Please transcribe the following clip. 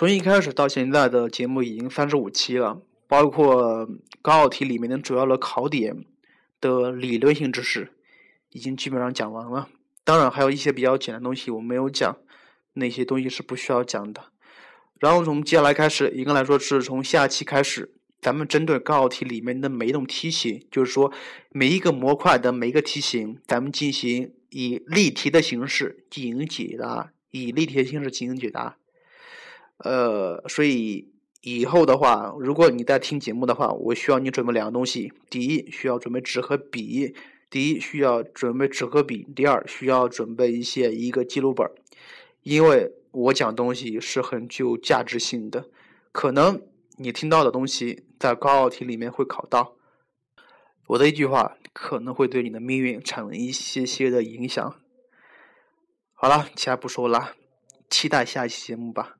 从一开始到现在的节目已经三十五期了，包括高考题里面的主要的考点的理论性知识已经基本上讲完了。当然还有一些比较简单的东西我没有讲，那些东西是不需要讲的。然后从接下来开始，应该来说是从下期开始，咱们针对高考题里面的每一种题型，就是说每一个模块的每一个题型，咱们进行以例题的形式进行解答，以例题的形式进行解答。呃，所以以后的话，如果你在听节目的话，我需要你准备两个东西：第一，需要准备纸和笔；第一，需要准备纸和笔；第二，需要准备一些一个记录本，因为我讲东西是很具有价值性的，可能你听到的东西在高考题里面会考到，我的一句话可能会对你的命运产生一些些的影响。好了，其他不说了，期待下一期节目吧。